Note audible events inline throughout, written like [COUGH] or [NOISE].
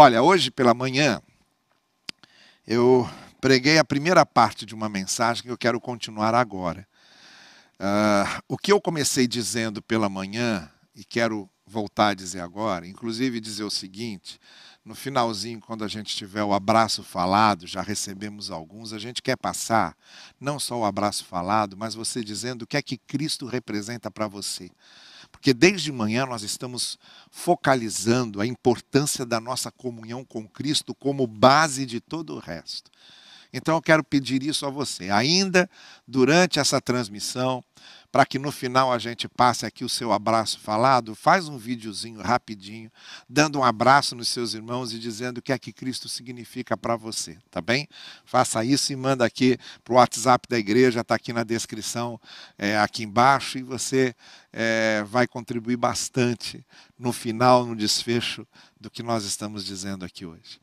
Olha, hoje pela manhã, eu preguei a primeira parte de uma mensagem que eu quero continuar agora. Uh, o que eu comecei dizendo pela manhã, e quero voltar a dizer agora, inclusive dizer o seguinte: no finalzinho, quando a gente tiver o abraço falado, já recebemos alguns, a gente quer passar não só o abraço falado, mas você dizendo o que é que Cristo representa para você. Porque desde manhã nós estamos focalizando a importância da nossa comunhão com Cristo como base de todo o resto. Então eu quero pedir isso a você. Ainda durante essa transmissão, para que no final a gente passe aqui o seu abraço falado, faz um videozinho rapidinho, dando um abraço nos seus irmãos e dizendo o que é que Cristo significa para você, tá bem? Faça isso e manda aqui para o WhatsApp da igreja, está aqui na descrição, é, aqui embaixo, e você é, vai contribuir bastante no final, no desfecho do que nós estamos dizendo aqui hoje.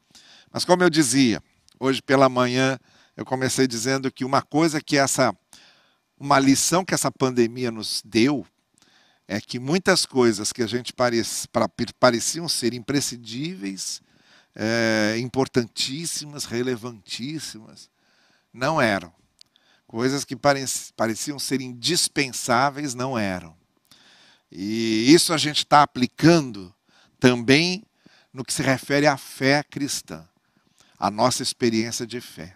Mas como eu dizia, hoje pela manhã eu comecei dizendo que uma coisa que essa uma lição que essa pandemia nos deu é que muitas coisas que a gente parece, pareciam ser imprescindíveis, é, importantíssimas, relevantíssimas, não eram. Coisas que pareciam ser indispensáveis não eram. E isso a gente está aplicando também no que se refere à fé cristã, à nossa experiência de fé.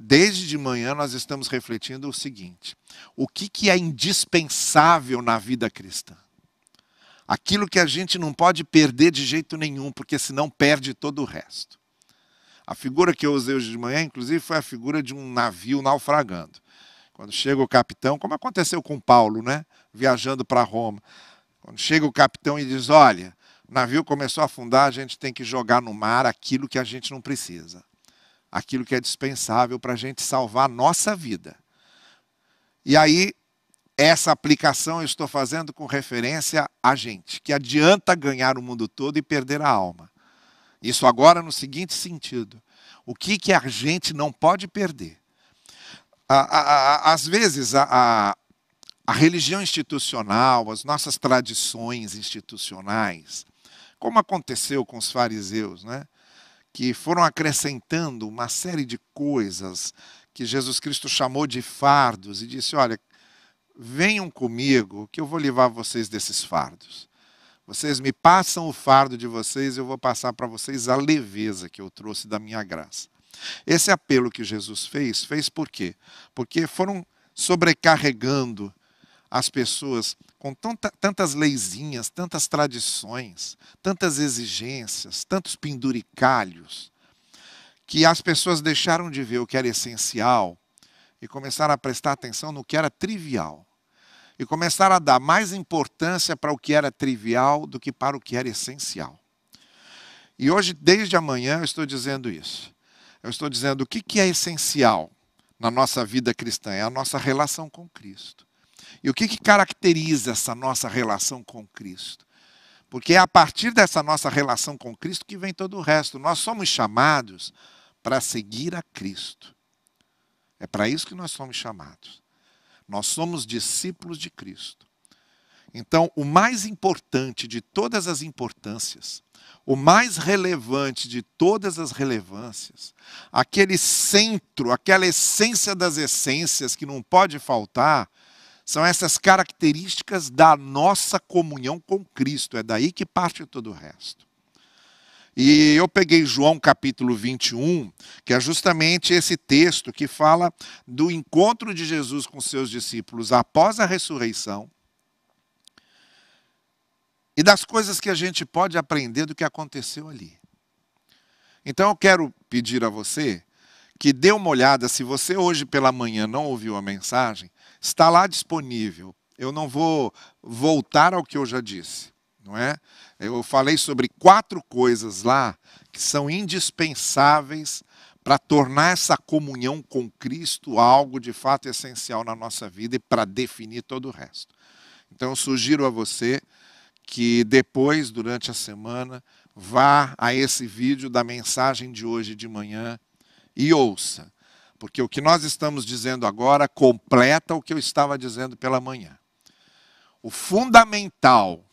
Desde de manhã nós estamos refletindo o seguinte: o que, que é indispensável na vida cristã? Aquilo que a gente não pode perder de jeito nenhum, porque senão perde todo o resto. A figura que eu usei hoje de manhã, inclusive, foi a figura de um navio naufragando. Quando chega o capitão, como aconteceu com Paulo, né? Viajando para Roma. Quando chega o capitão e diz: Olha, o navio começou a afundar, a gente tem que jogar no mar aquilo que a gente não precisa aquilo que é dispensável para a gente salvar a nossa vida. E aí, essa aplicação eu estou fazendo com referência a gente, que adianta ganhar o mundo todo e perder a alma. Isso agora no seguinte sentido: o que, que a gente não pode perder? Às vezes, a, a, a religião institucional, as nossas tradições institucionais, como aconteceu com os fariseus, né? Que foram acrescentando uma série de coisas que Jesus Cristo chamou de fardos e disse: Olha, venham comigo que eu vou livrar vocês desses fardos. Vocês me passam o fardo de vocês, eu vou passar para vocês a leveza que eu trouxe da minha graça. Esse apelo que Jesus fez, fez por quê? Porque foram sobrecarregando as pessoas com tanta, tantas leizinhas, tantas tradições, tantas exigências, tantos penduricalhos, que as pessoas deixaram de ver o que era essencial e começaram a prestar atenção no que era trivial. E começaram a dar mais importância para o que era trivial do que para o que era essencial. E hoje, desde amanhã, eu estou dizendo isso. Eu estou dizendo o que é essencial na nossa vida cristã é a nossa relação com Cristo. E o que, que caracteriza essa nossa relação com Cristo? Porque é a partir dessa nossa relação com Cristo que vem todo o resto. Nós somos chamados para seguir a Cristo. É para isso que nós somos chamados. Nós somos discípulos de Cristo. Então, o mais importante de todas as importâncias, o mais relevante de todas as relevâncias, aquele centro, aquela essência das essências que não pode faltar, são essas características da nossa comunhão com Cristo. É daí que parte todo o resto. E eu peguei João capítulo 21, que é justamente esse texto que fala do encontro de Jesus com seus discípulos após a ressurreição e das coisas que a gente pode aprender do que aconteceu ali. Então eu quero pedir a você que dê uma olhada, se você hoje pela manhã não ouviu a mensagem, está lá disponível. Eu não vou voltar ao que eu já disse, não é? Eu falei sobre quatro coisas lá que são indispensáveis para tornar essa comunhão com Cristo algo de fato essencial na nossa vida e para definir todo o resto. Então eu sugiro a você que depois, durante a semana, vá a esse vídeo da mensagem de hoje de manhã e ouça porque o que nós estamos dizendo agora completa o que eu estava dizendo pela manhã. O fundamental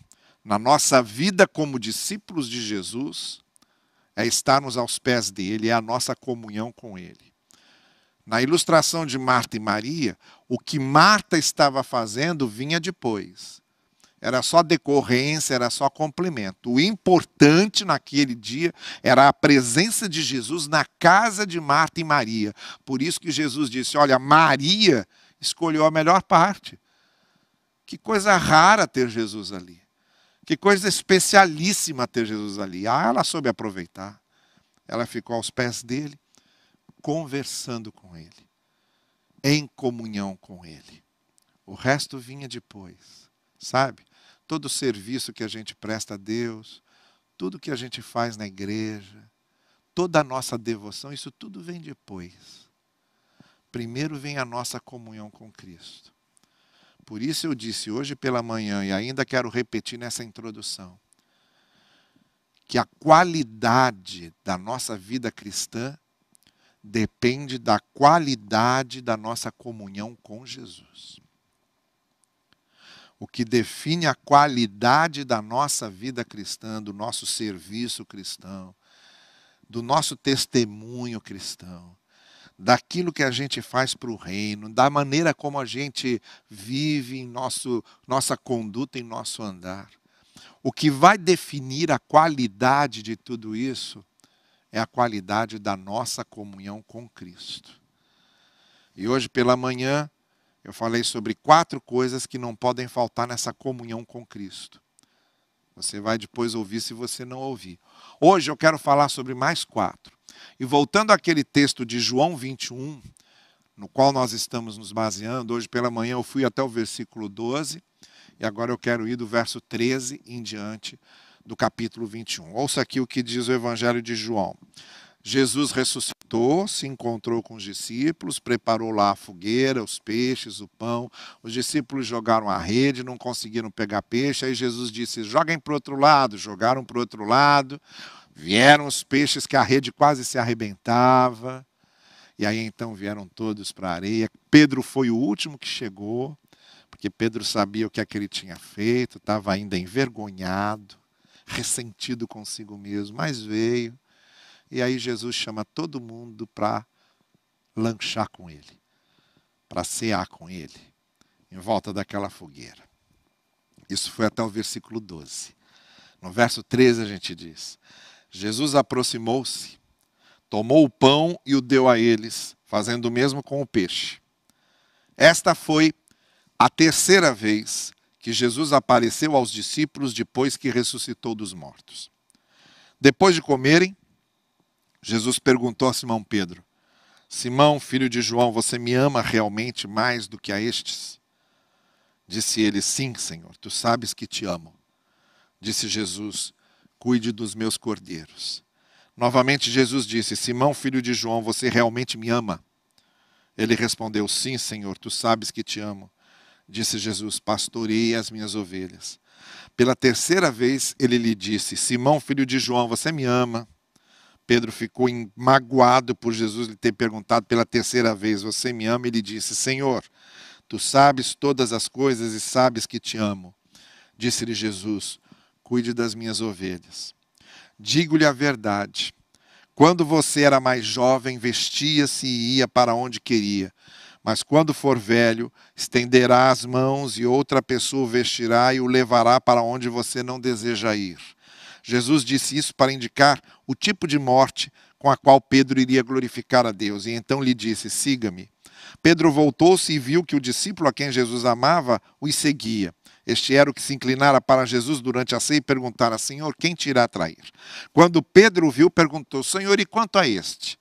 na nossa vida como discípulos de Jesus é estarmos aos pés dele, é a nossa comunhão com ele. Na ilustração de Marta e Maria, o que Marta estava fazendo vinha depois. Era só decorrência, era só complemento. O importante naquele dia era a presença de Jesus na casa de Marta e Maria. Por isso que Jesus disse: Olha, Maria escolheu a melhor parte. Que coisa rara ter Jesus ali. Que coisa especialíssima ter Jesus ali. Ah, ela soube aproveitar. Ela ficou aos pés dele, conversando com ele, em comunhão com ele. O resto vinha depois, sabe? Todo serviço que a gente presta a Deus, tudo que a gente faz na igreja, toda a nossa devoção, isso tudo vem depois. Primeiro vem a nossa comunhão com Cristo. Por isso eu disse hoje pela manhã, e ainda quero repetir nessa introdução, que a qualidade da nossa vida cristã depende da qualidade da nossa comunhão com Jesus. O que define a qualidade da nossa vida cristã, do nosso serviço cristão, do nosso testemunho cristão, daquilo que a gente faz para o reino, da maneira como a gente vive em nosso, nossa conduta, em nosso andar. O que vai definir a qualidade de tudo isso é a qualidade da nossa comunhão com Cristo. E hoje pela manhã eu falei sobre quatro coisas que não podem faltar nessa comunhão com Cristo. Você vai depois ouvir se você não ouvir. Hoje eu quero falar sobre mais quatro. E voltando àquele texto de João 21, no qual nós estamos nos baseando, hoje pela manhã eu fui até o versículo 12, e agora eu quero ir do verso 13 em diante, do capítulo 21. Ouça aqui o que diz o Evangelho de João. Jesus ressuscitou, se encontrou com os discípulos, preparou lá a fogueira, os peixes, o pão. Os discípulos jogaram a rede, não conseguiram pegar peixe. Aí Jesus disse: joguem para o outro lado. Jogaram para o outro lado. Vieram os peixes que a rede quase se arrebentava. E aí então vieram todos para a areia. Pedro foi o último que chegou, porque Pedro sabia o que é que ele tinha feito, estava ainda envergonhado ressentido consigo mesmo, mas veio. E aí Jesus chama todo mundo para lanchar com ele, para cear com ele, em volta daquela fogueira. Isso foi até o versículo 12. No verso 13 a gente diz: Jesus aproximou-se, tomou o pão e o deu a eles, fazendo o mesmo com o peixe. Esta foi a terceira vez que Jesus apareceu aos discípulos depois que ressuscitou dos mortos. Depois de comerem, Jesus perguntou a Simão Pedro: Simão, filho de João, você me ama realmente mais do que a estes? Disse ele: Sim, Senhor, tu sabes que te amo. Disse Jesus: Cuide dos meus cordeiros. Novamente Jesus disse: Simão, filho de João, você realmente me ama? Ele respondeu: Sim, Senhor, tu sabes que te amo. Disse Jesus: Pastorei as minhas ovelhas. Pela terceira vez ele lhe disse: Simão, filho de João, você me ama? Pedro ficou magoado por Jesus lhe ter perguntado pela terceira vez: Você me ama? Ele disse: Senhor, tu sabes todas as coisas e sabes que te amo. Disse-lhe Jesus: Cuide das minhas ovelhas. Digo-lhe a verdade. Quando você era mais jovem, vestia-se e ia para onde queria. Mas quando for velho, estenderá as mãos e outra pessoa o vestirá e o levará para onde você não deseja ir. Jesus disse isso para indicar o tipo de morte com a qual Pedro iria glorificar a Deus. E então lhe disse: Siga-me. Pedro voltou-se e viu que o discípulo a quem Jesus amava os seguia. Este era o que se inclinara para Jesus durante a ceia e perguntara: Senhor, quem te irá trair? Quando Pedro o viu, perguntou: Senhor, e quanto a este?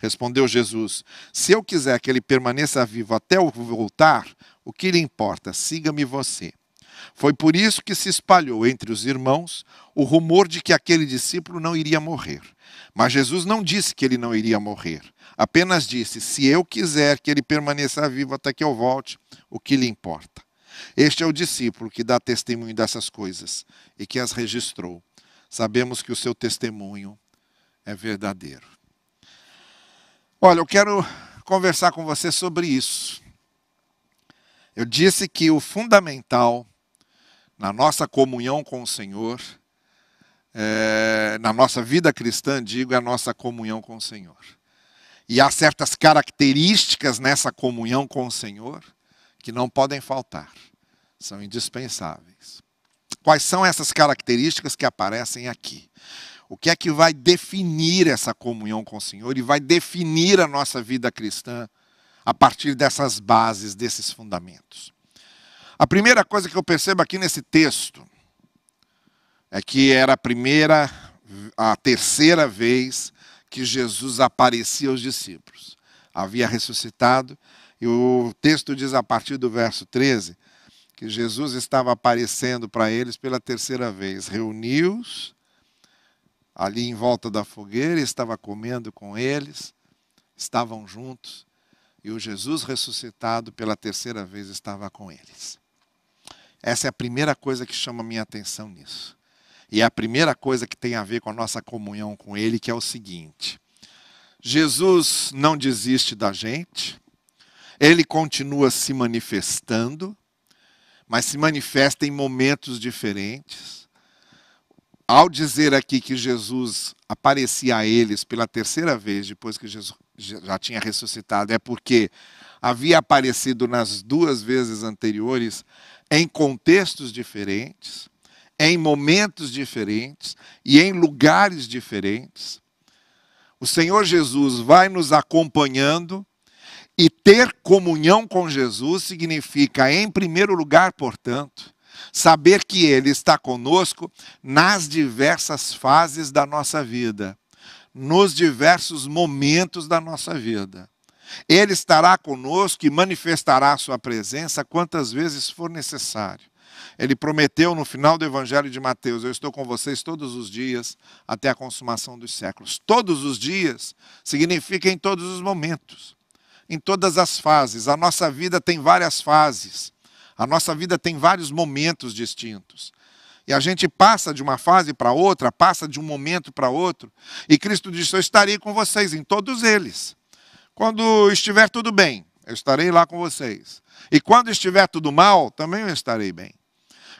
Respondeu Jesus: Se eu quiser que ele permaneça vivo até eu voltar, o que lhe importa? Siga-me você. Foi por isso que se espalhou entre os irmãos o rumor de que aquele discípulo não iria morrer. Mas Jesus não disse que ele não iria morrer. Apenas disse: Se eu quiser que ele permaneça vivo até que eu volte, o que lhe importa? Este é o discípulo que dá testemunho dessas coisas e que as registrou. Sabemos que o seu testemunho é verdadeiro. Olha, eu quero conversar com você sobre isso. Eu disse que o fundamental na nossa comunhão com o Senhor é, na nossa vida cristã, digo, é a nossa comunhão com o Senhor. E há certas características nessa comunhão com o Senhor que não podem faltar, são indispensáveis. Quais são essas características que aparecem aqui? O que é que vai definir essa comunhão com o Senhor e vai definir a nossa vida cristã a partir dessas bases, desses fundamentos? A primeira coisa que eu percebo aqui nesse texto é que era a primeira, a terceira vez que Jesus aparecia aos discípulos. Havia ressuscitado, e o texto diz a partir do verso 13 que Jesus estava aparecendo para eles pela terceira vez. Reuniu-os ali em volta da fogueira, estava comendo com eles, estavam juntos, e o Jesus ressuscitado pela terceira vez estava com eles. Essa é a primeira coisa que chama minha atenção nisso. E é a primeira coisa que tem a ver com a nossa comunhão com Ele, que é o seguinte: Jesus não desiste da gente, Ele continua se manifestando, mas se manifesta em momentos diferentes. Ao dizer aqui que Jesus aparecia a eles pela terceira vez depois que Jesus já tinha ressuscitado, é porque havia aparecido nas duas vezes anteriores em contextos diferentes, em momentos diferentes e em lugares diferentes. O Senhor Jesus vai nos acompanhando e ter comunhão com Jesus significa, em primeiro lugar, portanto, Saber que Ele está conosco nas diversas fases da nossa vida, nos diversos momentos da nossa vida. Ele estará conosco e manifestará a sua presença quantas vezes for necessário. Ele prometeu no final do Evangelho de Mateus: Eu estou com vocês todos os dias até a consumação dos séculos. Todos os dias significa em todos os momentos, em todas as fases. A nossa vida tem várias fases. A nossa vida tem vários momentos distintos. E a gente passa de uma fase para outra, passa de um momento para outro. E Cristo disse: Eu estarei com vocês em todos eles. Quando estiver tudo bem, eu estarei lá com vocês. E quando estiver tudo mal, também eu estarei bem.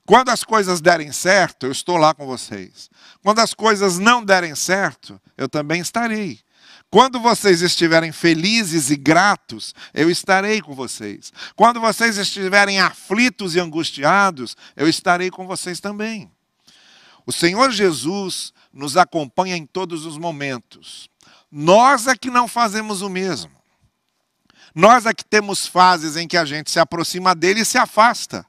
Quando as coisas derem certo, eu estou lá com vocês. Quando as coisas não derem certo, eu também estarei. Quando vocês estiverem felizes e gratos, eu estarei com vocês. Quando vocês estiverem aflitos e angustiados, eu estarei com vocês também. O Senhor Jesus nos acompanha em todos os momentos. Nós é que não fazemos o mesmo. Nós é que temos fases em que a gente se aproxima dele e se afasta.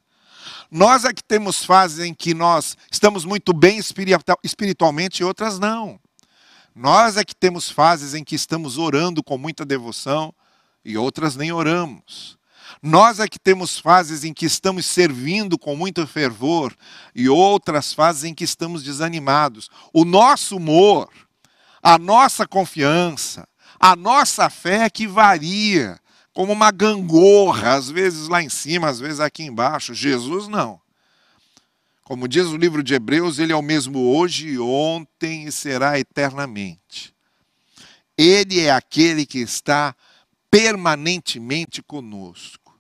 Nós é que temos fases em que nós estamos muito bem espiritualmente e outras não. Nós é que temos fases em que estamos orando com muita devoção e outras nem oramos. Nós é que temos fases em que estamos servindo com muito fervor e outras fases em que estamos desanimados. O nosso humor, a nossa confiança, a nossa fé é que varia, como uma gangorra, às vezes lá em cima, às vezes aqui embaixo. Jesus não. Como diz o livro de Hebreus, ele é o mesmo hoje, ontem e será eternamente. Ele é aquele que está permanentemente conosco.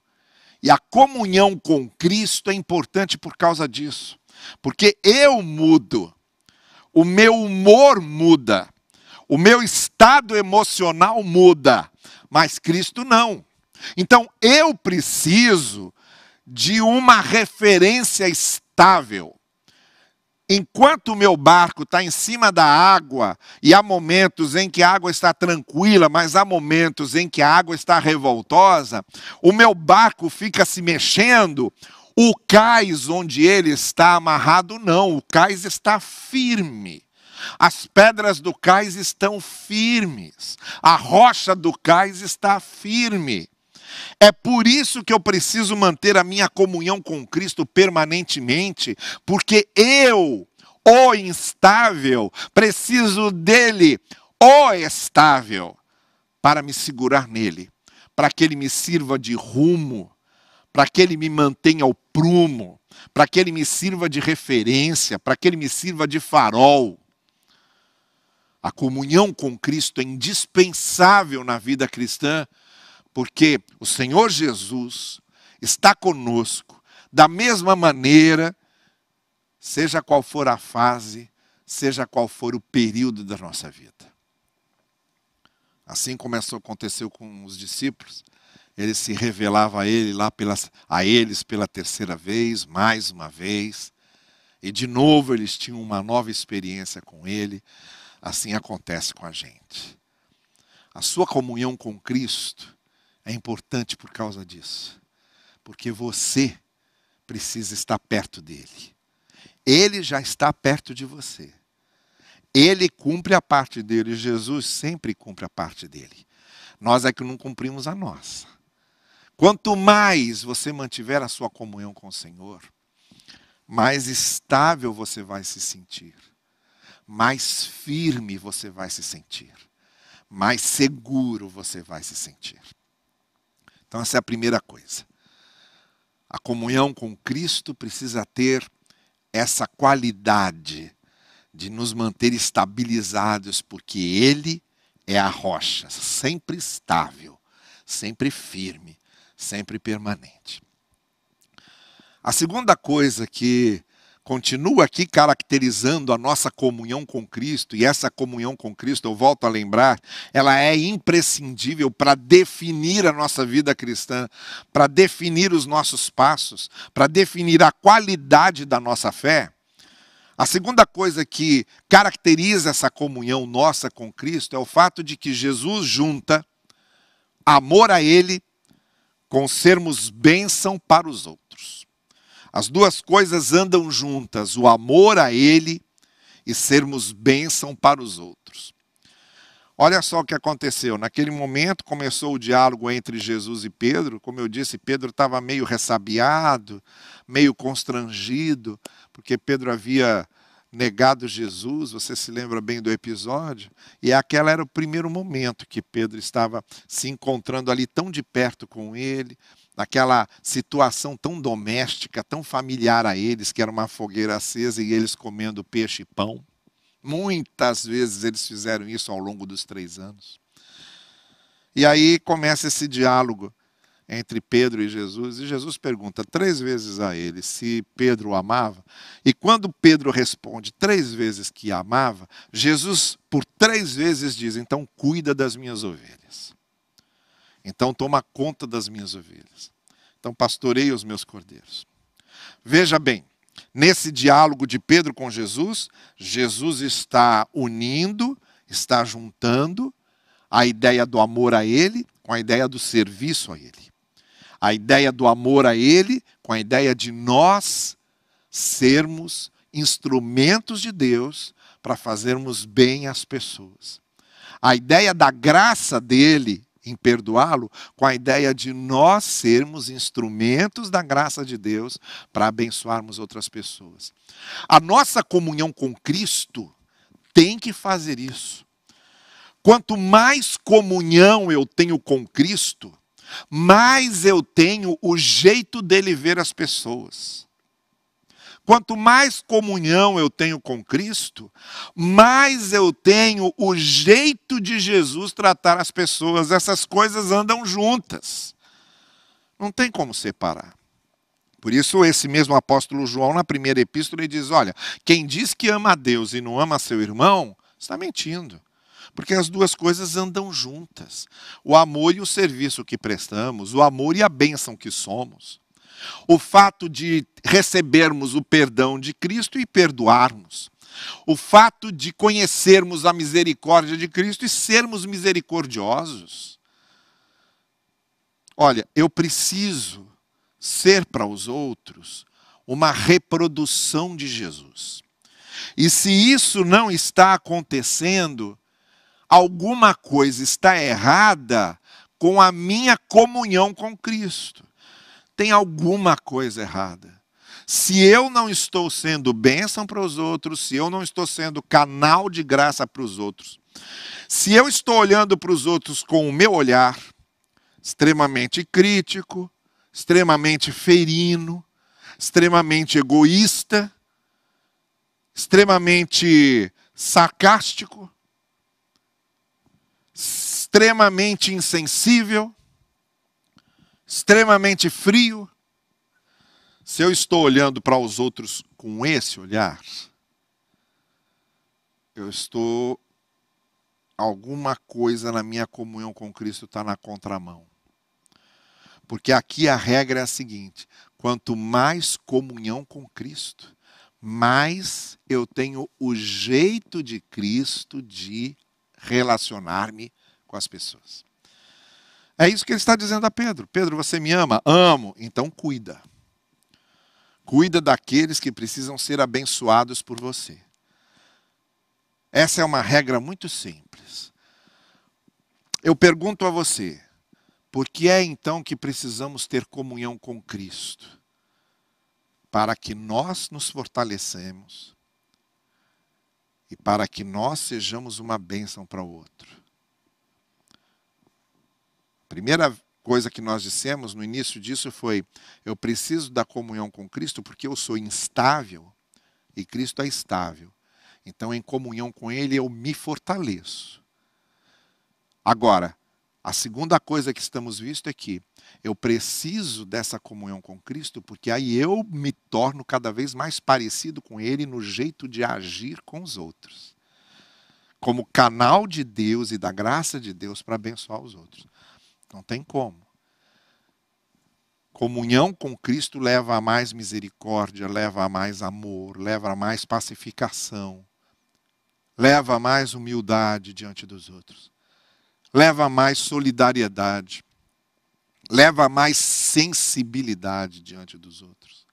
E a comunhão com Cristo é importante por causa disso. Porque eu mudo, o meu humor muda, o meu estado emocional muda, mas Cristo não. Então eu preciso de uma referência estável. Enquanto o meu barco está em cima da água, e há momentos em que a água está tranquila, mas há momentos em que a água está revoltosa, o meu barco fica se mexendo, o cais onde ele está amarrado, não, o cais está firme. As pedras do cais estão firmes, a rocha do cais está firme. É por isso que eu preciso manter a minha comunhão com Cristo permanentemente, porque eu, o instável, preciso dele, o estável, para me segurar nele, para que ele me sirva de rumo, para que ele me mantenha ao prumo, para que ele me sirva de referência, para que ele me sirva de farol. A comunhão com Cristo é indispensável na vida cristã porque o Senhor Jesus está conosco da mesma maneira, seja qual for a fase, seja qual for o período da nossa vida. Assim começou aconteceu com os discípulos. Ele se revelava a ele lá pelas, a eles pela terceira vez, mais uma vez. E de novo eles tinham uma nova experiência com ele. Assim acontece com a gente. A sua comunhão com Cristo é importante por causa disso. Porque você precisa estar perto dele. Ele já está perto de você. Ele cumpre a parte dele, Jesus sempre cumpre a parte dele. Nós é que não cumprimos a nossa. Quanto mais você mantiver a sua comunhão com o Senhor, mais estável você vai se sentir, mais firme você vai se sentir, mais seguro você vai se sentir. Então, essa é a primeira coisa. A comunhão com Cristo precisa ter essa qualidade de nos manter estabilizados, porque Ele é a rocha, sempre estável, sempre firme, sempre permanente. A segunda coisa que continua aqui caracterizando a nossa comunhão com Cristo, e essa comunhão com Cristo, eu volto a lembrar, ela é imprescindível para definir a nossa vida cristã, para definir os nossos passos, para definir a qualidade da nossa fé. A segunda coisa que caracteriza essa comunhão nossa com Cristo é o fato de que Jesus junta amor a Ele com sermos bênção para os outros. As duas coisas andam juntas, o amor a Ele e sermos bênção para os outros. Olha só o que aconteceu. Naquele momento começou o diálogo entre Jesus e Pedro. Como eu disse, Pedro estava meio ressabiado, meio constrangido, porque Pedro havia negado Jesus, você se lembra bem do episódio? E aquela era o primeiro momento que Pedro estava se encontrando ali tão de perto com ele, naquela situação tão doméstica, tão familiar a eles, que era uma fogueira acesa e eles comendo peixe e pão. Muitas vezes eles fizeram isso ao longo dos três anos. E aí começa esse diálogo entre Pedro e Jesus, e Jesus pergunta três vezes a ele se Pedro o amava. E quando Pedro responde três vezes que amava, Jesus por três vezes diz: Então cuida das minhas ovelhas. Então toma conta das minhas ovelhas. Então pastoreia os meus cordeiros. Veja bem, nesse diálogo de Pedro com Jesus, Jesus está unindo, está juntando a ideia do amor a ele com a ideia do serviço a ele a ideia do amor a Ele com a ideia de nós sermos instrumentos de Deus para fazermos bem às pessoas. A ideia da graça dele em perdoá-lo, com a ideia de nós sermos instrumentos da graça de Deus para abençoarmos outras pessoas. A nossa comunhão com Cristo tem que fazer isso. Quanto mais comunhão eu tenho com Cristo, mais eu tenho o jeito dele ver as pessoas. Quanto mais comunhão eu tenho com Cristo, mais eu tenho o jeito de Jesus tratar as pessoas. Essas coisas andam juntas. Não tem como separar. Por isso, esse mesmo apóstolo João, na primeira epístola, ele diz: Olha, quem diz que ama a Deus e não ama seu irmão, está mentindo. Porque as duas coisas andam juntas. O amor e o serviço que prestamos, o amor e a bênção que somos. O fato de recebermos o perdão de Cristo e perdoarmos. O fato de conhecermos a misericórdia de Cristo e sermos misericordiosos. Olha, eu preciso ser para os outros uma reprodução de Jesus. E se isso não está acontecendo, alguma coisa está errada com a minha comunhão com Cristo. Tem alguma coisa errada. Se eu não estou sendo bênção para os outros, se eu não estou sendo canal de graça para os outros, se eu estou olhando para os outros com o meu olhar extremamente crítico, extremamente ferino, extremamente egoísta, extremamente sarcástico, extremamente insensível, extremamente frio, se eu estou olhando para os outros com esse olhar, eu estou. Alguma coisa na minha comunhão com Cristo está na contramão. Porque aqui a regra é a seguinte: quanto mais comunhão com Cristo, mais eu tenho o jeito de Cristo de relacionar-me com as pessoas. É isso que ele está dizendo a Pedro. Pedro, você me ama? Amo. Então cuida. Cuida daqueles que precisam ser abençoados por você. Essa é uma regra muito simples. Eu pergunto a você, por que é então que precisamos ter comunhão com Cristo? Para que nós nos fortalecemos e para que nós sejamos uma bênção para o outro. Primeira coisa que nós dissemos no início disso foi: eu preciso da comunhão com Cristo porque eu sou instável e Cristo é estável. Então, em comunhão com Ele, eu me fortaleço. Agora, a segunda coisa que estamos visto é que eu preciso dessa comunhão com Cristo, porque aí eu me torno cada vez mais parecido com Ele no jeito de agir com os outros. Como canal de Deus e da graça de Deus para abençoar os outros. Não tem como. Comunhão com Cristo leva a mais misericórdia, leva a mais amor, leva a mais pacificação, leva a mais humildade diante dos outros leva a mais solidariedade, leva a mais sensibilidade diante dos outros.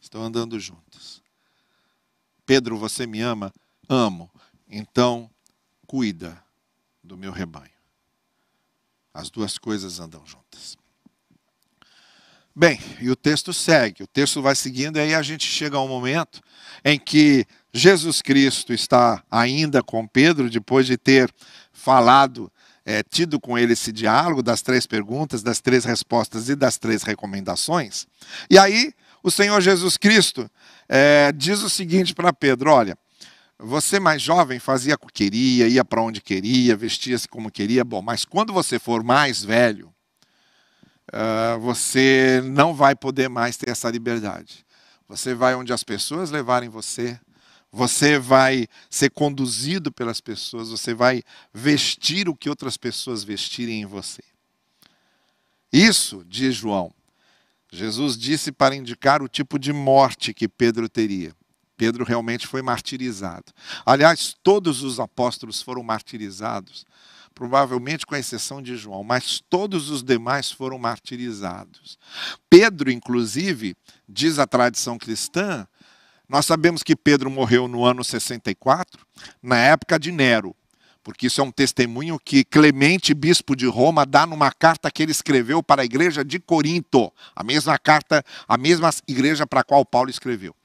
Estão andando juntas. Pedro, você me ama? Amo. Então, cuida do meu rebanho. As duas coisas andam juntas. Bem, e o texto segue, o texto vai seguindo, e aí a gente chega a um momento em que Jesus Cristo está ainda com Pedro, depois de ter falado, é, tido com ele esse diálogo das três perguntas, das três respostas e das três recomendações. E aí, o Senhor Jesus Cristo é, diz o seguinte para Pedro: Olha, você mais jovem fazia o que queria, ia para onde queria, vestia-se como queria, bom, mas quando você for mais velho, uh, você não vai poder mais ter essa liberdade. Você vai onde as pessoas levarem você, você vai ser conduzido pelas pessoas, você vai vestir o que outras pessoas vestirem em você. Isso, diz João, Jesus disse para indicar o tipo de morte que Pedro teria. Pedro realmente foi martirizado. Aliás, todos os apóstolos foram martirizados, provavelmente com exceção de João, mas todos os demais foram martirizados. Pedro, inclusive, diz a tradição cristã, nós sabemos que Pedro morreu no ano 64, na época de Nero, porque isso é um testemunho que Clemente, bispo de Roma, dá numa carta que ele escreveu para a igreja de Corinto, a mesma carta, a mesma igreja para a qual Paulo escreveu.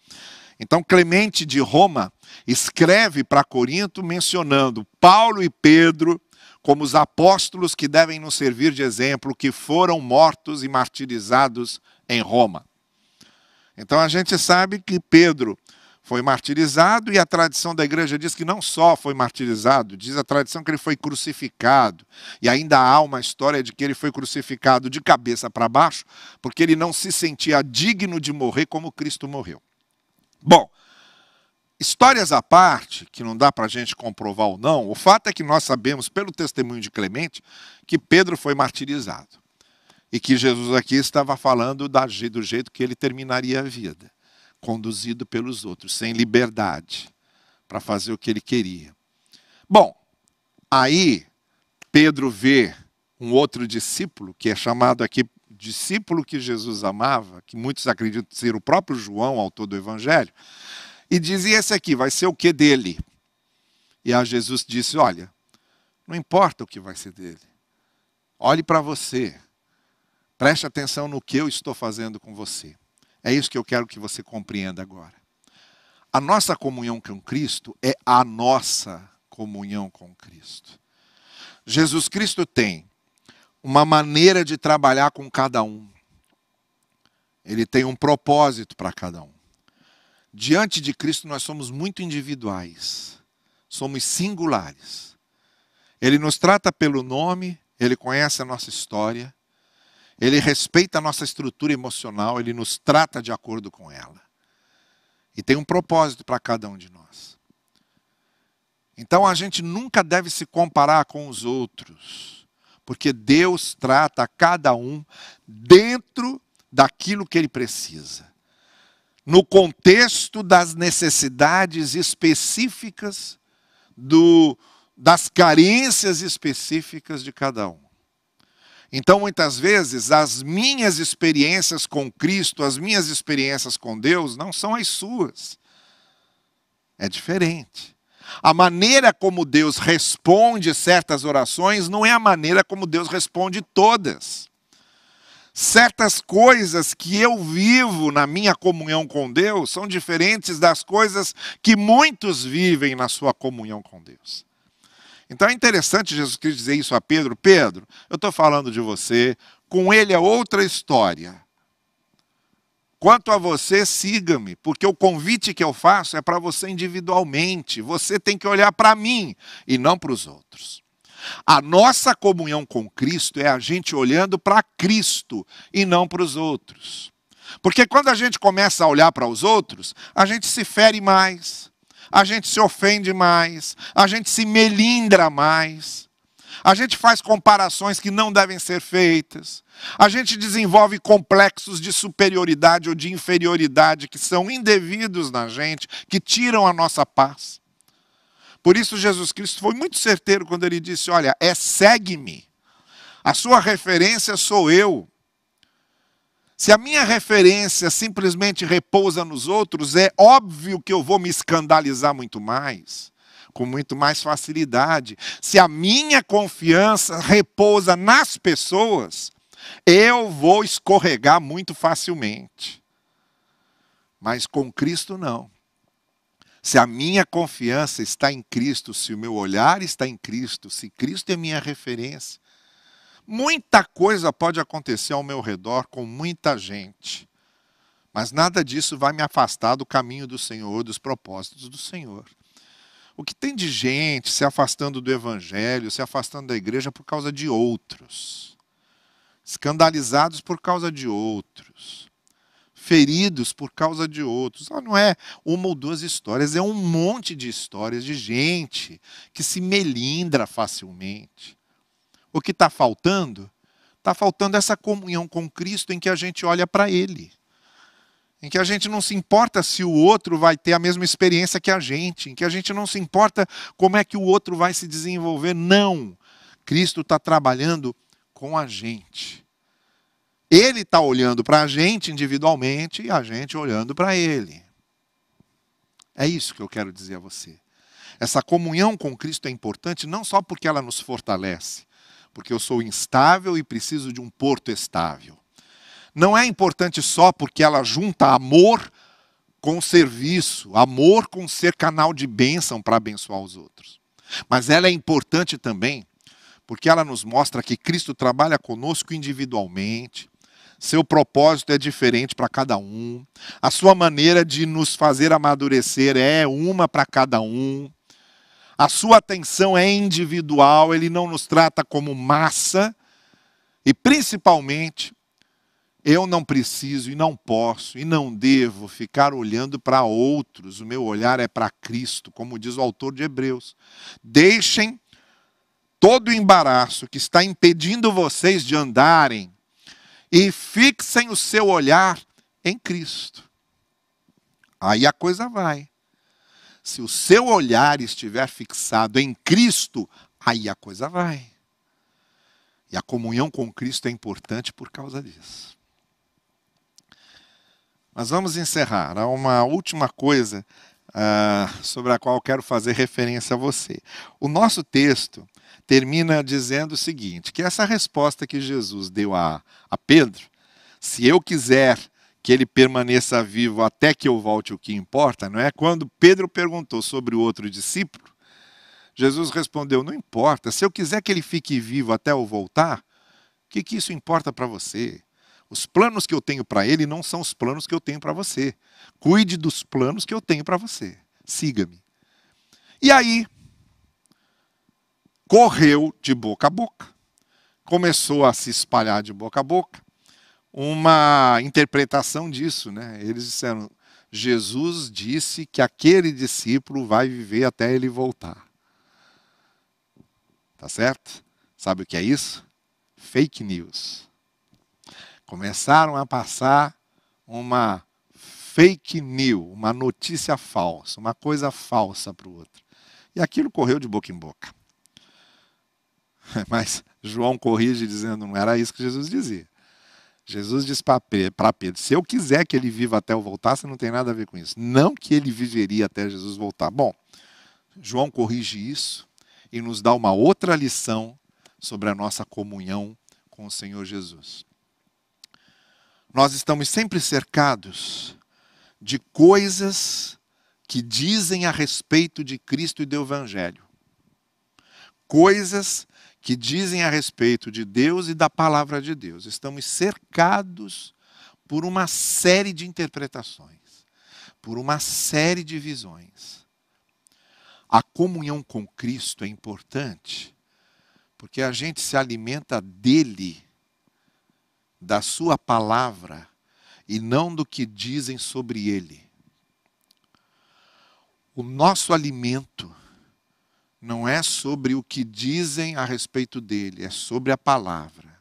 Então, Clemente de Roma escreve para Corinto mencionando Paulo e Pedro como os apóstolos que devem nos servir de exemplo, que foram mortos e martirizados em Roma. Então a gente sabe que Pedro foi martirizado e a tradição da igreja diz que não só foi martirizado, diz a tradição que ele foi crucificado. E ainda há uma história de que ele foi crucificado de cabeça para baixo, porque ele não se sentia digno de morrer como Cristo morreu. Bom, histórias à parte, que não dá para a gente comprovar ou não, o fato é que nós sabemos, pelo testemunho de Clemente, que Pedro foi martirizado e que Jesus aqui estava falando do jeito que ele terminaria a vida, conduzido pelos outros, sem liberdade, para fazer o que ele queria. Bom, aí Pedro vê um outro discípulo, que é chamado aqui discípulo que Jesus amava, que muitos acreditam ser o próprio João, autor do Evangelho, e diz: e esse aqui vai ser o que dele? E a Jesus disse: Olha, não importa o que vai ser dele, olhe para você, Preste atenção no que eu estou fazendo com você. É isso que eu quero que você compreenda agora. A nossa comunhão com Cristo é a nossa comunhão com Cristo. Jesus Cristo tem uma maneira de trabalhar com cada um. Ele tem um propósito para cada um. Diante de Cristo, nós somos muito individuais, somos singulares. Ele nos trata pelo nome, ele conhece a nossa história, ele respeita a nossa estrutura emocional, ele nos trata de acordo com ela. E tem um propósito para cada um de nós. Então a gente nunca deve se comparar com os outros, porque Deus trata cada um dentro daquilo que ele precisa, no contexto das necessidades específicas, do, das carências específicas de cada um. Então, muitas vezes, as minhas experiências com Cristo, as minhas experiências com Deus, não são as suas. É diferente. A maneira como Deus responde certas orações não é a maneira como Deus responde todas. Certas coisas que eu vivo na minha comunhão com Deus são diferentes das coisas que muitos vivem na sua comunhão com Deus. Então é interessante Jesus Cristo dizer isso a Pedro: Pedro, eu estou falando de você, com ele é outra história. Quanto a você, siga-me, porque o convite que eu faço é para você individualmente. Você tem que olhar para mim e não para os outros. A nossa comunhão com Cristo é a gente olhando para Cristo e não para os outros. Porque quando a gente começa a olhar para os outros, a gente se fere mais, a gente se ofende mais, a gente se melindra mais, a gente faz comparações que não devem ser feitas, a gente desenvolve complexos de superioridade ou de inferioridade que são indevidos na gente, que tiram a nossa paz. Por isso, Jesus Cristo foi muito certeiro quando ele disse: Olha, é segue-me. A sua referência sou eu. Se a minha referência simplesmente repousa nos outros, é óbvio que eu vou me escandalizar muito mais, com muito mais facilidade. Se a minha confiança repousa nas pessoas, eu vou escorregar muito facilmente. Mas com Cristo não. Se a minha confiança está em Cristo, se o meu olhar está em Cristo, se Cristo é minha referência, Muita coisa pode acontecer ao meu redor com muita gente, mas nada disso vai me afastar do caminho do Senhor, dos propósitos do Senhor. O que tem de gente se afastando do Evangelho, se afastando da igreja por causa de outros, escandalizados por causa de outros, feridos por causa de outros. Ah, não é uma ou duas histórias, é um monte de histórias de gente que se melindra facilmente o que está faltando? Está faltando essa comunhão com Cristo em que a gente olha para Ele. Em que a gente não se importa se o outro vai ter a mesma experiência que a gente. Em que a gente não se importa como é que o outro vai se desenvolver. Não. Cristo está trabalhando com a gente. Ele está olhando para a gente individualmente e a gente olhando para Ele. É isso que eu quero dizer a você. Essa comunhão com Cristo é importante não só porque ela nos fortalece, porque eu sou instável e preciso de um porto estável. Não é importante só porque ela junta amor com serviço, amor com ser canal de bênção para abençoar os outros. Mas ela é importante também porque ela nos mostra que Cristo trabalha conosco individualmente, seu propósito é diferente para cada um, a sua maneira de nos fazer amadurecer é uma para cada um. A sua atenção é individual, ele não nos trata como massa. E principalmente, eu não preciso e não posso e não devo ficar olhando para outros. O meu olhar é para Cristo, como diz o autor de Hebreus. Deixem todo o embaraço que está impedindo vocês de andarem e fixem o seu olhar em Cristo. Aí a coisa vai. Se o seu olhar estiver fixado em Cristo, aí a coisa vai. E a comunhão com Cristo é importante por causa disso. Mas vamos encerrar. Há uma última coisa uh, sobre a qual quero fazer referência a você. O nosso texto termina dizendo o seguinte: que essa resposta que Jesus deu a, a Pedro, se eu quiser que ele permaneça vivo até que eu volte o que importa, não é? Quando Pedro perguntou sobre o outro discípulo, Jesus respondeu: Não importa, se eu quiser que ele fique vivo até eu voltar, o que, que isso importa para você? Os planos que eu tenho para ele não são os planos que eu tenho para você. Cuide dos planos que eu tenho para você. Siga-me. E aí, correu de boca a boca. Começou a se espalhar de boca a boca uma interpretação disso. Né? Eles disseram: Jesus disse que aquele discípulo vai viver até ele voltar. Tá certo? Sabe o que é isso? Fake news. Começaram a passar uma fake news, uma notícia falsa, uma coisa falsa para o outro. E aquilo correu de boca em boca. [LAUGHS] Mas João corrige dizendo: não era isso que Jesus dizia. Jesus diz para Pedro: se eu quiser que ele viva até eu voltar, você não tem nada a ver com isso. Não que ele viveria até Jesus voltar. Bom, João corrige isso e nos dá uma outra lição sobre a nossa comunhão com o Senhor Jesus. Nós estamos sempre cercados de coisas que dizem a respeito de Cristo e do Evangelho. Coisas que dizem a respeito de Deus e da palavra de Deus. Estamos cercados por uma série de interpretações, por uma série de visões. A comunhão com Cristo é importante porque a gente se alimenta dele, da sua palavra e não do que dizem sobre ele. O nosso alimento não é sobre o que dizem a respeito dele, é sobre a palavra.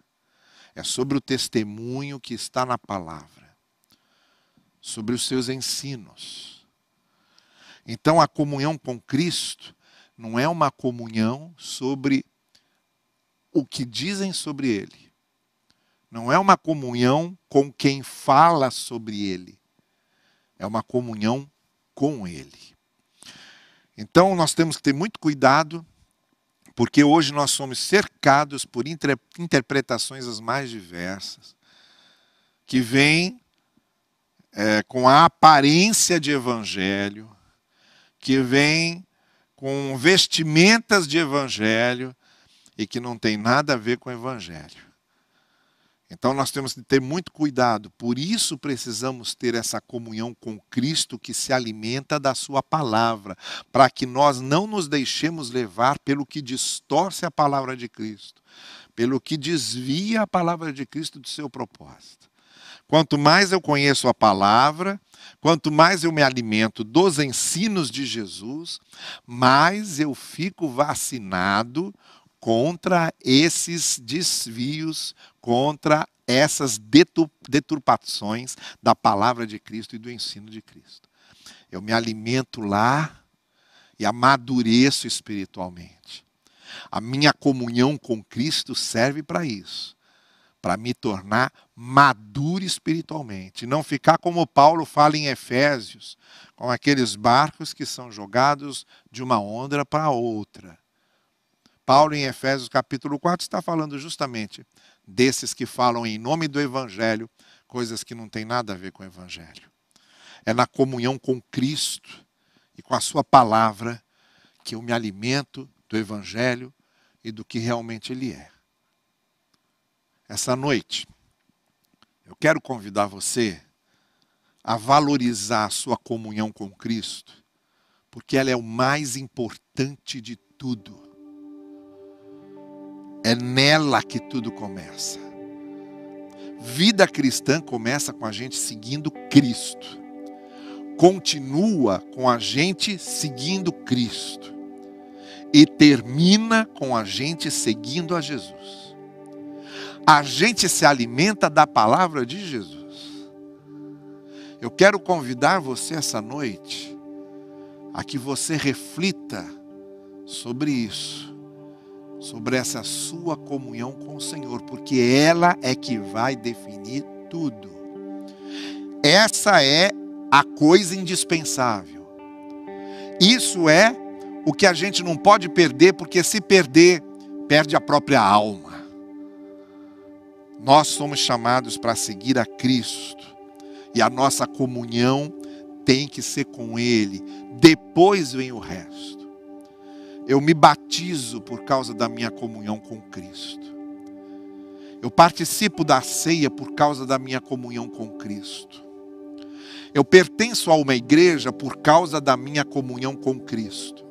É sobre o testemunho que está na palavra, sobre os seus ensinos. Então a comunhão com Cristo não é uma comunhão sobre o que dizem sobre ele. Não é uma comunhão com quem fala sobre ele. É uma comunhão com ele. Então nós temos que ter muito cuidado, porque hoje nós somos cercados por interpretações as mais diversas, que vêm é, com a aparência de evangelho, que vêm com vestimentas de evangelho e que não tem nada a ver com o evangelho. Então nós temos que ter muito cuidado, por isso precisamos ter essa comunhão com Cristo que se alimenta da Sua palavra, para que nós não nos deixemos levar pelo que distorce a palavra de Cristo, pelo que desvia a palavra de Cristo do seu propósito. Quanto mais eu conheço a palavra, quanto mais eu me alimento dos ensinos de Jesus, mais eu fico vacinado contra esses desvios, contra essas deturpações da palavra de Cristo e do ensino de Cristo. Eu me alimento lá e amadureço espiritualmente. A minha comunhão com Cristo serve para isso, para me tornar maduro espiritualmente, não ficar como Paulo fala em Efésios, com aqueles barcos que são jogados de uma onda para outra Paulo, em Efésios capítulo 4, está falando justamente desses que falam em nome do Evangelho, coisas que não têm nada a ver com o Evangelho. É na comunhão com Cristo e com a Sua palavra que eu me alimento do Evangelho e do que realmente Ele é. Essa noite, eu quero convidar você a valorizar a sua comunhão com Cristo, porque ela é o mais importante de tudo. É nela que tudo começa. Vida cristã começa com a gente seguindo Cristo. Continua com a gente seguindo Cristo. E termina com a gente seguindo a Jesus. A gente se alimenta da palavra de Jesus. Eu quero convidar você essa noite a que você reflita sobre isso sobre essa sua comunhão com o Senhor, porque ela é que vai definir tudo. Essa é a coisa indispensável. Isso é o que a gente não pode perder, porque se perder, perde a própria alma. Nós somos chamados para seguir a Cristo, e a nossa comunhão tem que ser com Ele, depois vem o resto. Eu me batizo por causa da minha comunhão com Cristo. Eu participo da ceia por causa da minha comunhão com Cristo. Eu pertenço a uma igreja por causa da minha comunhão com Cristo.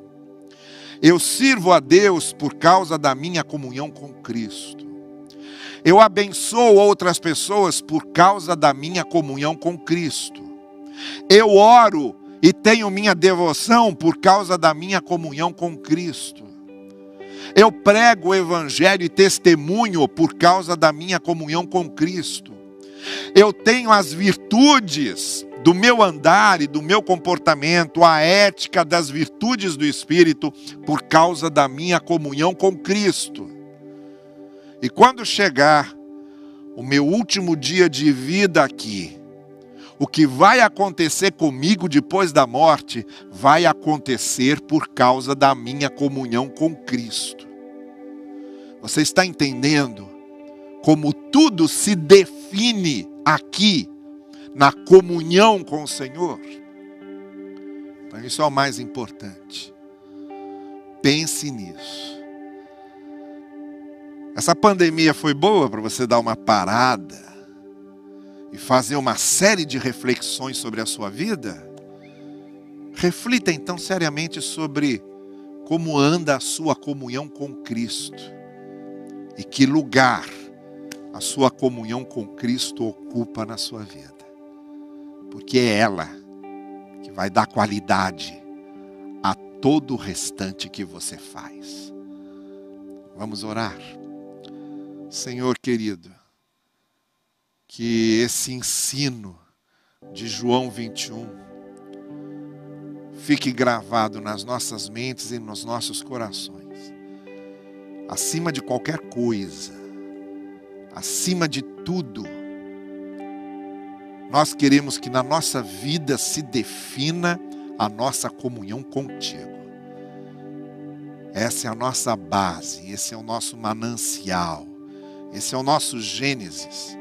Eu sirvo a Deus por causa da minha comunhão com Cristo. Eu abençoo outras pessoas por causa da minha comunhão com Cristo. Eu oro e tenho minha devoção por causa da minha comunhão com Cristo. Eu prego o Evangelho e testemunho por causa da minha comunhão com Cristo. Eu tenho as virtudes do meu andar e do meu comportamento, a ética das virtudes do Espírito, por causa da minha comunhão com Cristo. E quando chegar o meu último dia de vida aqui, o que vai acontecer comigo depois da morte vai acontecer por causa da minha comunhão com Cristo. Você está entendendo como tudo se define aqui na comunhão com o Senhor? Então, isso é o mais importante. Pense nisso. Essa pandemia foi boa para você dar uma parada e fazer uma série de reflexões sobre a sua vida? Reflita então seriamente sobre como anda a sua comunhão com Cristo e que lugar a sua comunhão com Cristo ocupa na sua vida porque é ela que vai dar qualidade a todo o restante que você faz. Vamos orar. Senhor querido, que esse ensino de João 21 fique gravado nas nossas mentes e nos nossos corações. Acima de qualquer coisa, acima de tudo, nós queremos que na nossa vida se defina a nossa comunhão contigo. Essa é a nossa base, esse é o nosso manancial, esse é o nosso Gênesis,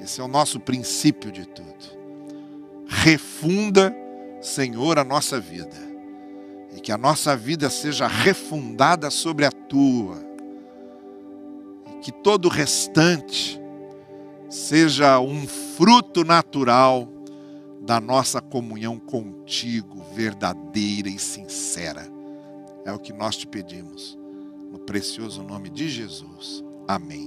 esse é o nosso princípio de tudo. Refunda, Senhor, a nossa vida, e que a nossa vida seja refundada sobre a tua, e que todo o restante seja um fruto natural da nossa comunhão contigo, verdadeira e sincera. É o que nós te pedimos, no precioso nome de Jesus. Amém.